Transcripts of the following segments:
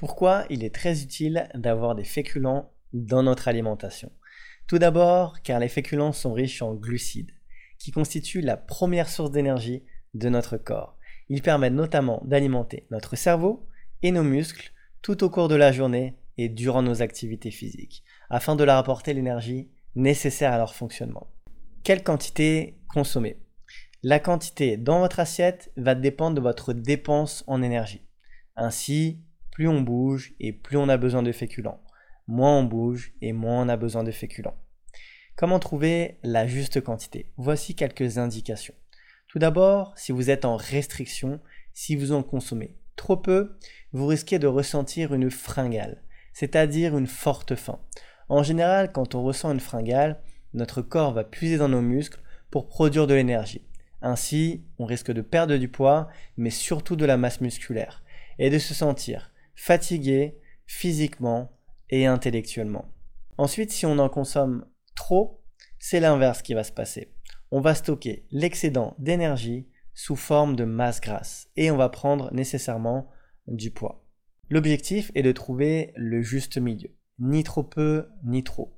Pourquoi il est très utile d'avoir des féculents dans notre alimentation Tout d'abord car les féculents sont riches en glucides, qui constituent la première source d'énergie de notre corps. Ils permettent notamment d'alimenter notre cerveau et nos muscles tout au cours de la journée et durant nos activités physiques, afin de leur apporter l'énergie nécessaire à leur fonctionnement. Quelle quantité consommer? La quantité dans votre assiette va dépendre de votre dépense en énergie. Ainsi, plus on bouge et plus on a besoin de féculents. Moins on bouge et moins on a besoin de féculents. Comment trouver la juste quantité? Voici quelques indications. Tout d'abord, si vous êtes en restriction, si vous en consommez trop peu, vous risquez de ressentir une fringale, c'est-à-dire une forte faim. En général, quand on ressent une fringale, notre corps va puiser dans nos muscles pour produire de l'énergie. Ainsi, on risque de perdre du poids, mais surtout de la masse musculaire, et de se sentir fatigué physiquement et intellectuellement. Ensuite, si on en consomme trop, c'est l'inverse qui va se passer. On va stocker l'excédent d'énergie sous forme de masse grasse et on va prendre nécessairement du poids. L'objectif est de trouver le juste milieu, ni trop peu, ni trop.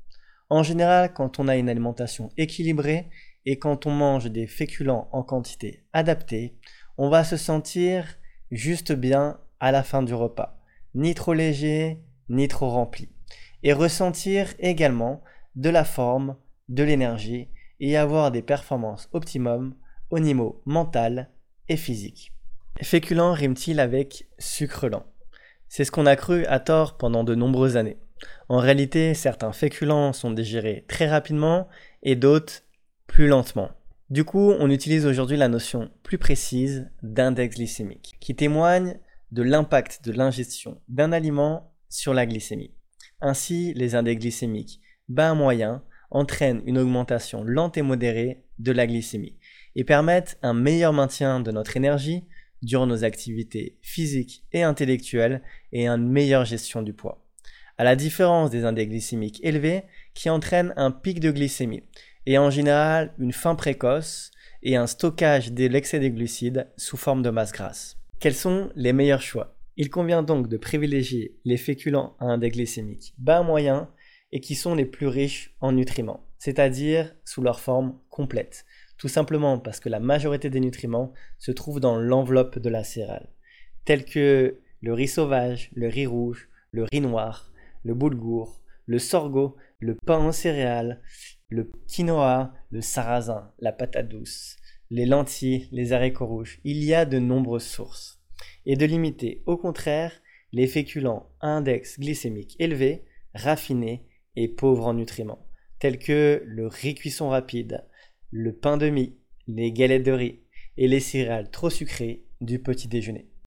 En général, quand on a une alimentation équilibrée et quand on mange des féculents en quantité adaptée, on va se sentir juste bien à la fin du repas, ni trop léger, ni trop rempli, et ressentir également de la forme, de l'énergie et avoir des performances optimum au niveau mental et physique. Féculent rime-t-il avec sucre lent? C'est ce qu'on a cru à tort pendant de nombreuses années. En réalité, certains féculents sont digérés très rapidement et d'autres plus lentement. Du coup, on utilise aujourd'hui la notion plus précise d'index glycémique, qui témoigne de l'impact de l'ingestion d'un aliment sur la glycémie. Ainsi, les index glycémiques bas moyen entraînent une augmentation lente et modérée de la glycémie et permettent un meilleur maintien de notre énergie durant nos activités physiques et intellectuelles et une meilleure gestion du poids à la différence des index glycémiques élevés qui entraînent un pic de glycémie et en général une faim précoce et un stockage de l'excès de glucides sous forme de masse grasse. Quels sont les meilleurs choix? Il convient donc de privilégier les féculents à index glycémique bas moyen et qui sont les plus riches en nutriments, c'est-à-dire sous leur forme complète, tout simplement parce que la majorité des nutriments se trouvent dans l'enveloppe de la céréale, tels que le riz sauvage, le riz rouge, le riz noir, le boulgour, le sorgho, le pain en céréales, le quinoa, le sarrasin, la patate douce, les lentilles, les haricots rouges. Il y a de nombreuses sources. Et de limiter au contraire les féculents à index glycémique élevé, raffinés et pauvres en nutriments, tels que le riz cuisson rapide, le pain de mie, les galettes de riz et les céréales trop sucrées du petit déjeuner.